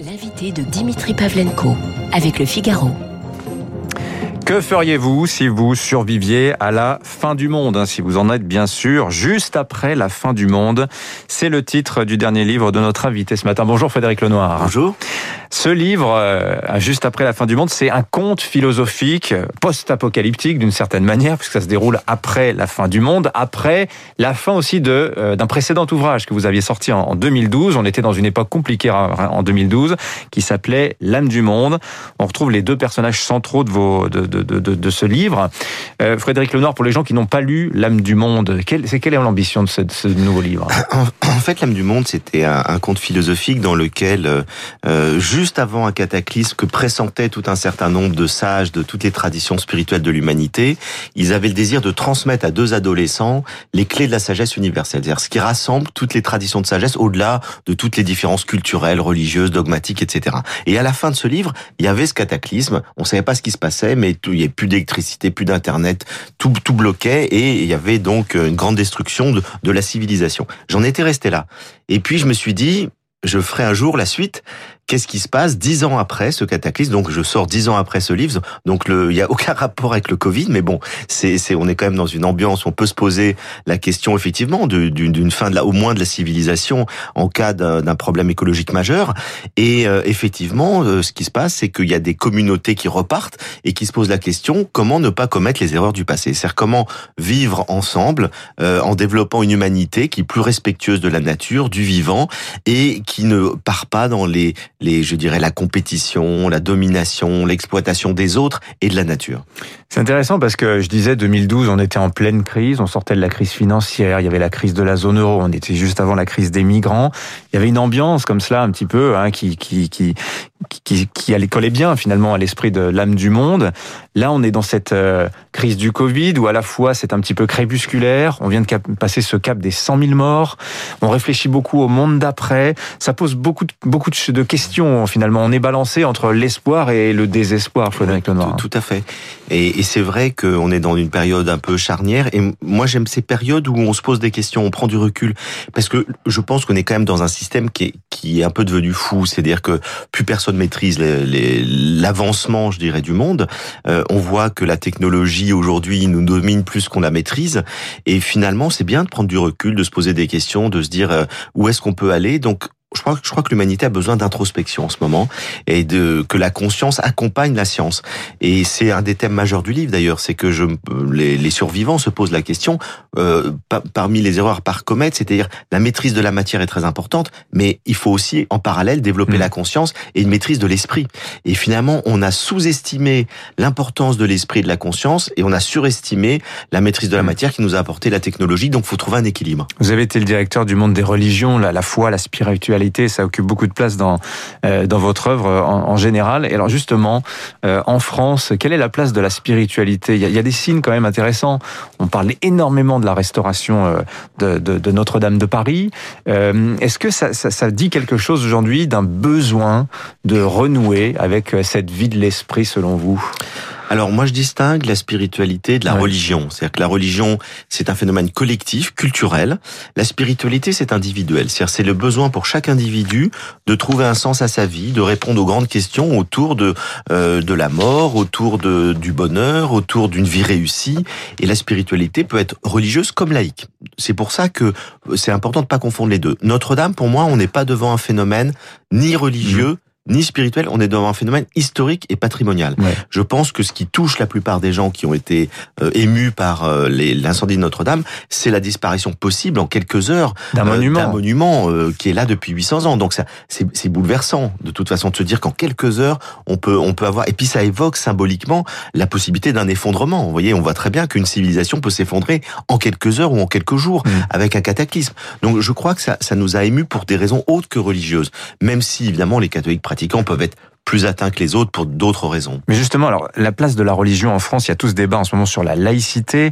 L'invité de Dimitri Pavlenko avec le Figaro. Que feriez-vous si vous surviviez à la fin du monde hein, Si vous en êtes bien sûr, juste après la fin du monde? C'est le titre du dernier livre de notre invité ce matin. Bonjour Frédéric Lenoir. Bonjour. Ce livre, euh, juste après la fin du monde, c'est un conte philosophique post-apocalyptique d'une certaine manière, puisque ça se déroule après la fin du monde, après la fin aussi de euh, d'un précédent ouvrage que vous aviez sorti en, 2012. On était dans une époque compliquée en 2012, qui s'appelait L'âme du monde. On retrouve les deux personnages centraux de vos de, de, de, de ce livre. Euh, Frédéric Lenoir, pour les gens qui n'ont pas lu L'âme du monde, c'est quelle est l'ambition de ce, ce, nouveau livre? En, fait, L'âme du monde, c'était un, un, conte philosophique dans lequel euh, juste avant un cataclysme que pressentaient tout un certain nombre de sages de toutes les traditions spirituelles de l'humanité, ils avaient le désir de transmettre à deux adolescents les clés de la sagesse universelle, c'est-à-dire ce qui rassemble toutes les traditions de sagesse au-delà de toutes les différences culturelles, religieuses, dogmatiques, etc. Et à la fin de ce livre, il y avait ce cataclysme, on savait pas ce qui se passait, mais il n'y avait plus d'électricité, plus d'internet, tout, bloquait et il y avait donc une grande destruction de, de la civilisation. J'en étais resté là. Et puis je me suis dit, je ferai un jour la suite, qu'est-ce qui se passe dix ans après ce cataclysme? Donc je sors dix ans après ce livre, donc il y a aucun rapport avec le Covid, mais bon, c'est, on est quand même dans une ambiance. On peut se poser la question effectivement d'une fin de la, au moins de la civilisation en cas d'un problème écologique majeur. Et euh, effectivement, euh, ce qui se passe, c'est qu'il y a des communautés qui repartent et qui se posent la question comment ne pas commettre les erreurs du passé? C'est-à-dire comment vivre ensemble euh, en développant une humanité qui est plus respectueuse de la nature, du vivant et qui ne part pas dans les les, je dirais, la compétition, la domination, l'exploitation des autres et de la nature. C'est intéressant parce que je disais 2012, on était en pleine crise, on sortait de la crise financière, il y avait la crise de la zone euro, on était juste avant la crise des migrants. Il y avait une ambiance comme cela un petit peu hein, qui, qui, qui, qui, qui allait coller bien finalement à l'esprit de l'âme du monde. Là, on est dans cette euh, crise du Covid où à la fois c'est un petit peu crépusculaire, on vient de passer ce cap des 100 000 morts, on réfléchit beaucoup au monde d'après, ça pose beaucoup de, beaucoup de questions finalement. On est balancé entre l'espoir et le désespoir, Frédéric Lenoir. Tout, tout à fait. Et, et c'est vrai qu'on est dans une période un peu charnière. Et moi, j'aime ces périodes où on se pose des questions, on prend du recul, parce que je pense qu'on est quand même dans un système qui est, qui est un peu devenu fou. C'est-à-dire que plus personne maîtrise l'avancement, je dirais, du monde. Euh, on voit que la technologie aujourd'hui nous domine plus qu'on la maîtrise. Et finalement, c'est bien de prendre du recul, de se poser des questions, de se dire euh, où est-ce qu'on peut aller? Donc crois, je crois que l'humanité a besoin d'introspection en ce moment et de que la conscience accompagne la science. Et c'est un des thèmes majeurs du livre d'ailleurs, c'est que je, les, les, survivants se posent la question euh, parmi les erreurs par comète, c'est-à-dire la maîtrise de la matière est très importante, mais il faut aussi en parallèle développer mmh. la conscience et une maîtrise de l'esprit. Et finalement, on a sous-estimé l'importance de l'esprit et de la conscience et on a surestimé la maîtrise de la mmh. matière qui nous a apporté la technologie. Donc, faut trouver un équilibre. Vous avez été le directeur du monde des religions, la, la foi, la spiritualité ça occupe beaucoup de place dans euh, dans votre œuvre en, général. Et alors justement, euh, en France, quelle est la place de la spiritualité? Il y, a, des signes quand même intéressants. On parle énormément de la restauration euh, de, Notre-Dame de Paris. Est-ce que ça dit quelque chose aujourd'hui d'un besoin de renouer avec cette vie de l'esprit selon vous? Alors moi je distingue la spiritualité de la religion. C'est-à-dire que la religion c'est un phénomène collectif, culturel. La spiritualité c'est individuel. C'est-à-dire c'est le besoin pour chaque individu de trouver un sens à sa vie, de répondre aux grandes questions autour de euh, de la mort, autour de du bonheur, autour d'une vie réussie. Et la spiritualité peut être religieuse comme laïque. C'est pour ça que c'est important de pas confondre les deux. Notre-Dame pour moi on n'est pas devant un phénomène ni religieux mmh ni spirituel, on est devant un phénomène historique et patrimonial. Je pense que ce qui touche la plupart des gens qui ont été euh, émus par euh, l'incendie de Notre-Dame, c'est la disparition possible en quelques heures d'un euh, monument, monument qui est là depuis 800 ans. Donc ça, c'est bouleversant de toute façon de se dire qu'en quelques heures, on peut, on peut avoir. Et puis ça évoque symboliquement la possibilité d'un effondrement. Vous voyez, on voit très bien qu'une civilisation peut s'effondrer en quelques heures ou en quelques jours mm. avec un cataclysme. Donc je crois que ça, ça nous a émus pour des raisons autres que religieuses, même si évidemment les catholiques pratiquants peuvent être plus atteints que les autres pour d'autres raisons. Mais justement, alors la place de la religion en France, il y a tout ce débat en ce moment sur la laïcité.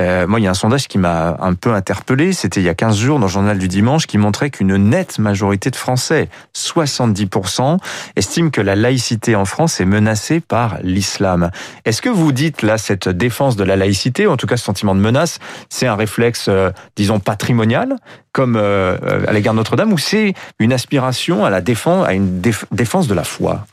Euh, moi, il y a un sondage qui m'a un peu interpellé. C'était il y a 15 jours dans le journal du dimanche qui montrait qu'une nette majorité de Français, 70%, estiment que la laïcité en France est menacée par l'islam. Est-ce que vous dites là cette défense de la laïcité, ou en tout cas ce sentiment de menace, c'est un réflexe, euh, disons, patrimonial, comme euh, à l'égard de Notre-Dame, ou c'est une aspiration à la défense, à une défense de la foi?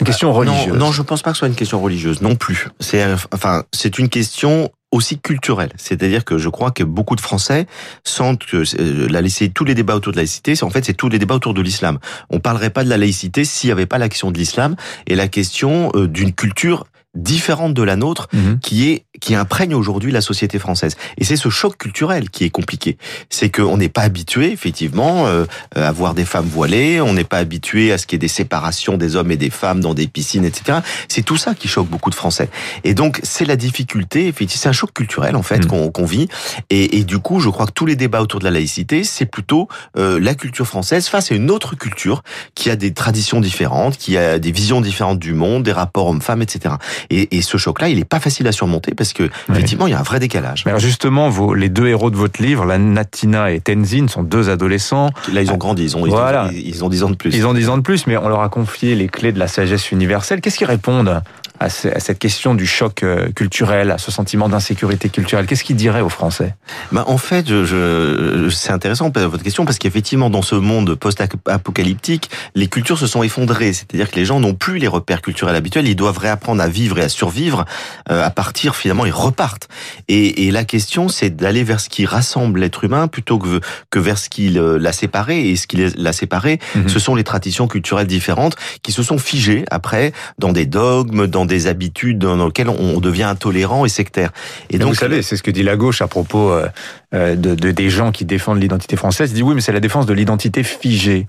Une question bah, religieuse. Non, non, je pense pas que ce soit une question religieuse, non plus. C'est enfin, c'est une question aussi culturelle. C'est-à-dire que je crois que beaucoup de Français sentent que euh, la laïcité, tous les débats autour de la laïcité, en fait, c'est tous les débats autour de l'islam. On parlerait pas de la laïcité s'il n'y avait pas l'action de l'islam et la question euh, d'une culture différente de la nôtre mhm. qui est qui imprègne aujourd'hui la société française. Et c'est ce choc culturel qui est compliqué. C'est qu'on n'est pas habitué, effectivement, euh, à voir des femmes voilées, on n'est pas habitué à ce qu'il y ait des séparations des hommes et des femmes dans des piscines, etc. C'est tout ça qui choque beaucoup de Français. Et donc, c'est la difficulté, effectivement, c'est un choc culturel, en fait, mhm. qu'on vit. Et, et, du coup, je crois que tous les débats autour de la laïcité, c'est plutôt euh, la culture française face à une autre culture qui a des traditions différentes, qui a des visions différentes du monde, des rapports hommes-femmes, etc. Et, et ce choc-là, il est pas facile à surmonter parce que effectivement, il y a un vrai décalage. Mais alors justement, vos, les deux héros de votre livre, la Natina et Tenzin, sont deux adolescents. Là, ils ont grandi, ils ont, voilà. ils ont 10 ans de plus. Ils ont 10 ans de plus, mais on leur a confié les clés de la sagesse universelle. Qu'est-ce qu'ils répondent? À, cette question du choc euh, culturel, à ce sentiment d'insécurité culturelle Qu'est-ce qu'il dirait aux Français? Bah, En fait, je, je c'est intéressant votre question parce qu'effectivement, dans ce monde post-apocalyptique, les cultures se sont effondrées. C'est-à-dire que les gens n'ont plus les repères culturels habituels. Ils doivent réapprendre à vivre et à survivre euh, à partir, finalement, ils repartent. Et, et la question, c'est d'aller vers ce qui rassemble l'être humain plutôt que, que vers ce qui l'a séparé. Et ce qui l'a séparé, mhm. ce sont les traditions culturelles différentes qui se sont figées après dans des dogmes, dans des habitudes dans lesquelles on devient intolérant et sectaire. Et donc, vous savez, c'est ce que dit la gauche à propos euh, euh, de, de, des gens qui défendent l'identité française. Il dit oui, mais c'est la défense de l'identité figée.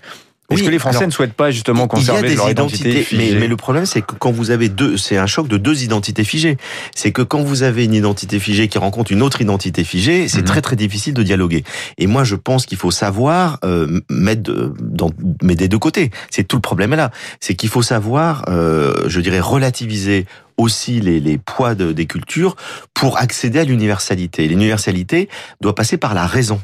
Est-ce que les Français ne souhaitent pas justement conserver leur identité mais, mais, le problème, c'est que quand vous avez deux, c'est un choc de deux identités figées. C'est que quand vous avez une identité figée qui rencontre une autre identité figée, c'est mhm. très très difficile de dialoguer. Et moi, je pense qu'il faut savoir euh, mettre dans, mais des deux côtés. C'est tout le problème là. C'est qu'il faut savoir, euh, je dirais, relativiser aussi les, les poids de, des cultures pour accéder à l'universalité. L'universalité doit passer par la raison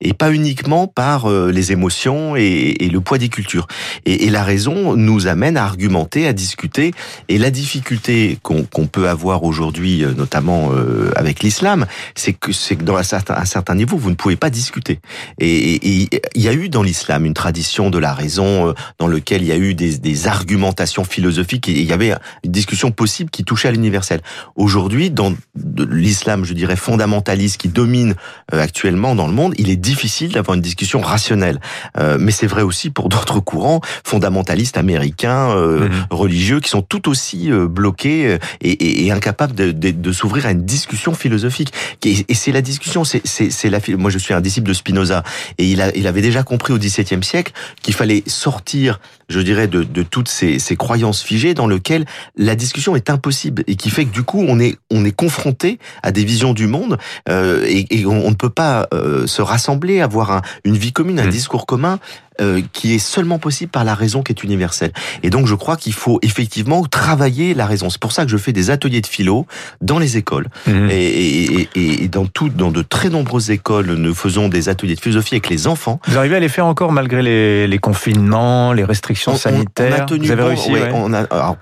et pas uniquement par euh, les émotions et, et, le poids des cultures. Et, et, la raison nous amène à argumenter, à discuter. Et la difficulté qu'on peut avoir aujourd'hui, euh, notamment euh, avec l'islam, c'est que c'est que dans un certain, un certain niveau, vous ne pouvez pas discuter. Et il y a eu dans l'islam une tradition de la raison dans lequel il y a eu des, des argumentations philosophiques et il y avait une discussion possible qui touchait à l'universel. Aujourd'hui, dans l'islam, je dirais, fondamentaliste qui domine euh, actuellement dans le monde, il est difficile d'avoir une discussion rationnelle. Euh, mais c'est vrai aussi pour d'autres courants fondamentalistes américains, euh, mhm. religieux, qui sont tout aussi bloqués et, et, incapables de, de, de s'ouvrir à une discussion philosophique. Et, et c'est la discussion, c'est la... Moi, je suis un disciple de Spinoza, et il, a, il avait déjà compris au XVIIe siècle qu'il fallait sortir, je dirais, de, de toutes ces, ces croyances figées dans lesquelles la discussion est impossible et qui fait que du coup on est on est confronté à des visions du monde euh, et, et on, ne peut pas euh, se rassembler, avoir un, une vie commune, un mmh. discours commun euh, qui est seulement possible par la raison qui est universelle. Et donc je crois qu'il faut effectivement travailler la raison. C'est pour ça que je fais des ateliers de philo dans les écoles mmh. et, et, et, dans tout, dans de très nombreuses écoles, nous faisons des ateliers de philosophie avec les enfants. Vous arrivez à les faire encore malgré les, les confinements, les restrictions sanitaires. On, a tenu Vous avez réussi. on a, alors,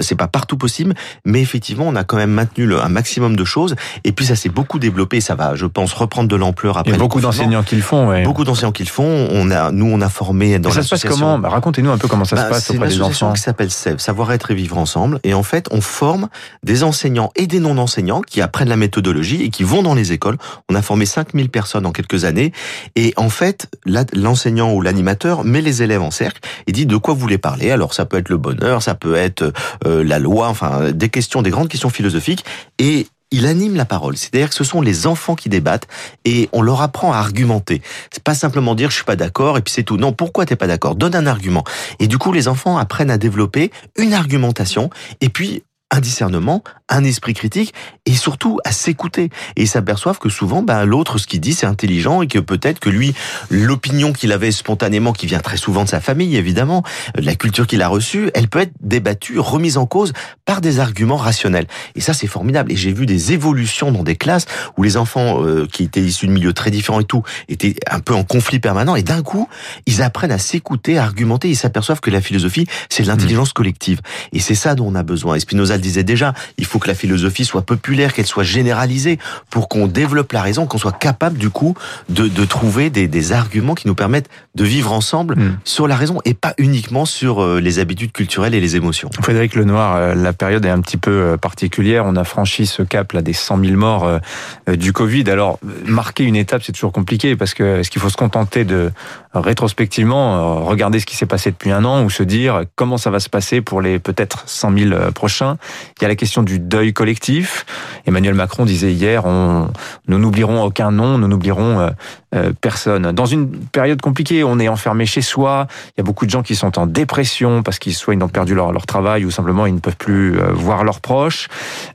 c'est pas partout possible, mais effectivement, on a quand même maintenu le, un maximum de choses. Et puis, ça s'est beaucoup développé. Ça va, je pense, reprendre de l'ampleur après. Il y a beaucoup d'enseignants qui le font. Ouais. Beaucoup d'enseignants qui le font. On a, nous, on a formé dans Ça se passe comment? Bah, Racontez-nous un peu comment ça se bah, passe auprès des enfants. Qui s'appelle SEV, Savoir-être et vivre ensemble. Et en fait, on forme des enseignants et des non-enseignants qui apprennent la méthodologie et qui vont dans les écoles. On a formé 5000 personnes en quelques années. Et en fait, l'enseignant ou l'animateur met les élèves en cercle et dit de quoi vous voulez parler? Alors, ça peut être le bonheur, ça peut être euh, la loi enfin des questions, des grandes questions philosophiques, et il anime la parole. C'est-à-dire que ce sont les enfants qui débattent et on leur apprend à argumenter. C'est pas simplement dire je suis pas d'accord et puis c'est tout. Non, pourquoi t'es pas d'accord? Donne un argument. Et du coup, les enfants apprennent à développer une argumentation et puis un discernement, un esprit critique et surtout à s'écouter. Et ils s'aperçoivent que souvent, ben, l'autre, ce qu'il dit, c'est intelligent et que peut-être que lui, l'opinion qu'il avait spontanément, qui vient très souvent de sa famille, évidemment, de la culture qu'il a reçue, elle peut être débattue, remise en cause par des arguments rationnels. Et ça, c'est formidable. Et j'ai vu des évolutions dans des classes où les enfants euh, qui étaient issus de milieux très différents et tout, étaient un peu en conflit permanent. Et d'un coup, ils apprennent à s'écouter, à argumenter. Ils s'aperçoivent que la philosophie, c'est l'intelligence collective. Et c'est ça dont on a besoin. Et Spinoza le disait déjà, il faut que la philosophie soit populaire, qu'elle soit généralisée, pour qu'on développe la raison, qu'on soit capable du coup de, de trouver des, des, arguments qui nous permettent de vivre ensemble mm. sur la raison et pas uniquement sur euh, les habitudes culturelles et les émotions. Frédéric Lenoir, euh, la période est un petit peu euh, particulière. On a franchi ce cap là des 100 000 morts du Covid. Alors marquer une étape, c'est toujours compliqué parce que est-ce qu'il faut se contenter de rétrospectivement regarder ce qui s'est passé depuis un an ou se dire comment ça va se passer pour les peut-être 100 000 prochains Il y a la question du deuil collectif. Emmanuel Macron disait hier, on, nous n'oublierons aucun nom, nous n'oublierons euh, euh, personne. Dans une période compliquée, on est enfermé chez soi, il y a beaucoup de gens qui sont en dépression parce qu'ils soit ils ont perdu leur, leur travail ou simplement ils ne peuvent plus euh, voir leurs proches.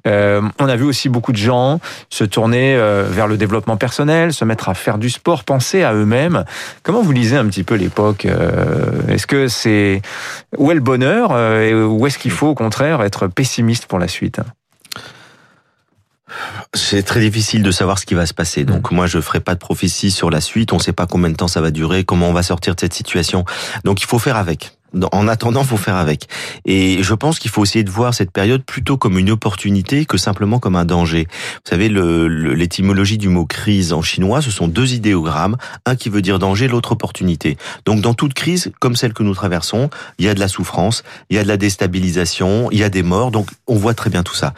on a vu aussi beaucoup de gens se tourner vers le développement personnel, se mettre à faire du sport, penser à eux-mêmes. Comment vous lisez un petit peu l'époque Est-ce que c'est où est le bonheur ou est-ce qu'il faut au contraire être pessimiste pour la suite? C'est très difficile de savoir ce qui va se passer. Mm. Donc moi, je ferai pas de prophétie sur la suite. On ne sait pas combien de temps ça va durer, comment on va sortir de cette situation. Donc il faut faire avec. En attendant, faut faire avec. Et je pense qu'il faut essayer de voir cette période plutôt comme une opportunité que simplement comme un danger. Vous savez, l'étymologie du mot crise en chinois, ce sont deux idéogrammes, un qui veut dire danger, l'autre opportunité. Donc dans toute crise, comme celle que nous traversons, il y a de la souffrance, il y a de la déstabilisation, il y a des morts, donc on voit très bien tout ça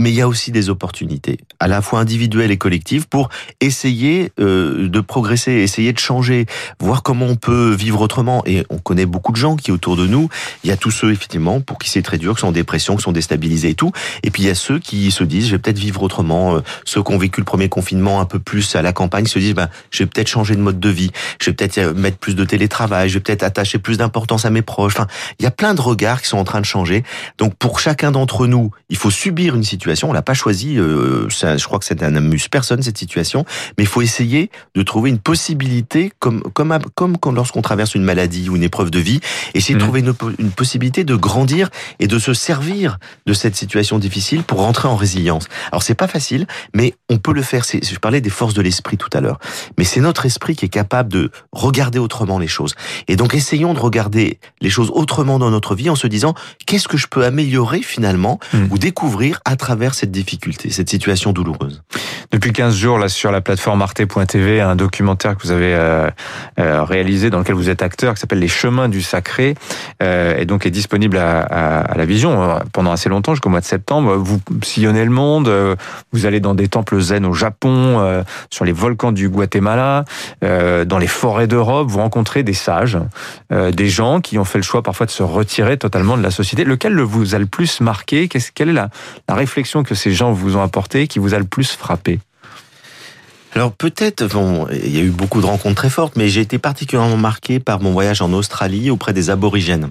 mais il y a aussi des opportunités, à la fois individuelles et collectives, pour essayer euh, de progresser, essayer de changer, voir comment on peut vivre autrement. Et on connaît beaucoup de gens qui autour de nous, il y a tous ceux effectivement pour qui c'est très dur, qui sont en dépression, qui sont déstabilisés et tout. Et puis il y a ceux qui se disent, je vais peut-être vivre autrement. Euh, ceux qui ont vécu le premier confinement un peu plus à la campagne se disent, ben, je vais peut-être changer de mode de vie, je vais peut-être euh, mettre plus de télétravail, je vais peut-être attacher plus d'importance à mes proches. Enfin, il y a plein de regards qui sont en train de changer. Donc pour chacun d'entre nous, il faut subir une situation on l'a pas choisi. Euh, je crois que ça n'amuse personne cette situation, mais il faut essayer de trouver une possibilité, comme comme comme lorsqu'on traverse une maladie ou une épreuve de vie, essayer de mmh. trouver une, une, possibilité de grandir et de se servir de cette situation difficile pour rentrer en résilience. Alors c'est pas facile, mais on peut le faire. Je parlais des forces de l'esprit tout à l'heure, mais c'est notre esprit qui est capable de regarder autrement les choses. Et donc essayons de regarder les choses autrement dans notre vie en se disant qu'est-ce que je peux améliorer finalement mmh. ou découvrir à travers cette difficulté, cette situation douloureuse. Depuis 15 jours, là, sur la plateforme arte.tv, un documentaire que vous avez euh, euh, réalisé dans lequel vous êtes acteur, qui s'appelle Les Chemins du Sacré, euh, et donc est disponible à, la vision pendant assez longtemps, jusqu'au mois de septembre. Vous sillonnez le monde, vous allez dans des temples zen au Japon, sur les volcans du Guatemala, dans les forêts d'Europe, vous rencontrez des sages, des gens qui ont fait le choix parfois de se retirer totalement de la société. Lequel vous a le plus marqué? Quelle est la réflexion que ces gens vous ont apporté qui vous a le plus frappé alors peut-être, bon, il y a eu beaucoup de rencontres très fortes, mais j'ai été particulièrement marqué par mon voyage en Australie auprès des aborigènes.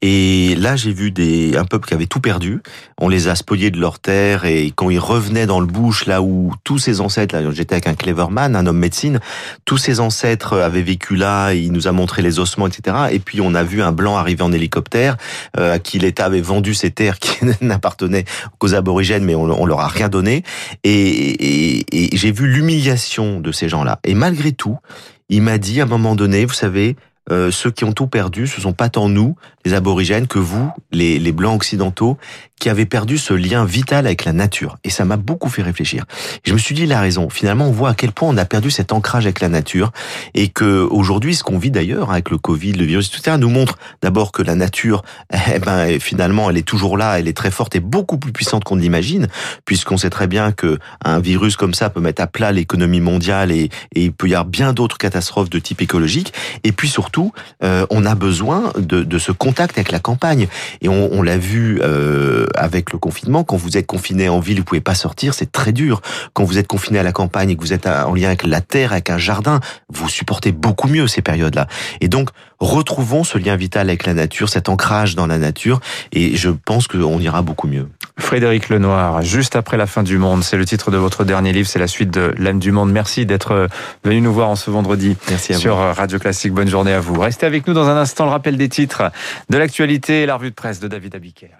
Et là, j'ai vu des, un peuple qui avait tout perdu. On les a spoliés de leur terre et quand ils revenaient dans le bush, là où tous ses ancêtres, là, j'étais avec un cleverman, un homme médecine, tous ses ancêtres avaient vécu là, il nous a montré les ossements, etc. Et puis on a vu un blanc arriver en hélicoptère, euh, à qui l'État avait vendu ses terres qui n'appartenaient qu'aux aborigènes, mais on, leur a rien donné. Et, et j'ai vu l'humiliation de ces gens-là. Et malgré tout, il m'a dit à un moment donné, vous savez, euh, ceux qui ont tout perdu, ce sont pas tant nous, les aborigènes, que vous, les, les blancs occidentaux, qui avez perdu ce lien vital avec la nature. Et ça m'a beaucoup fait réfléchir. je me suis dit, il a raison. Finalement, on voit à quel point on a perdu cet ancrage avec la nature et que aujourd'hui, ce qu'on vit d'ailleurs avec le Covid, le virus, etc., nous montre d'abord que la nature, eh ben, finalement, elle est toujours là, elle est très forte et beaucoup plus puissante qu'on ne l'imagine, puisqu'on sait très bien que un virus comme ça peut mettre à plat l'économie mondiale et, et, il peut y avoir bien d'autres catastrophes de type écologique. Et puis surtout, euh, on a besoin de, de, ce contact avec la campagne. Et on, on l'a vu euh, avec le confinement. Quand vous êtes confiné en ville, vous pouvez pas sortir, c'est très dur. Quand vous êtes confiné à la campagne et que vous êtes en lien avec la terre, avec un jardin, vous supportez beaucoup mieux ces périodes-là. Et donc, retrouvons ce lien vital avec la nature, cet ancrage dans la nature, et je pense qu'on ira beaucoup mieux. Frédéric Lenoir, juste après la fin du monde, c'est le titre de votre dernier livre, c'est la suite de L'âme du monde. Merci d'être venu nous voir en ce vendredi Merci sur Radio Classique. Bonne journée à vous. Restez avec nous dans un instant le rappel des titres de l'actualité et la revue de presse de David Abiker.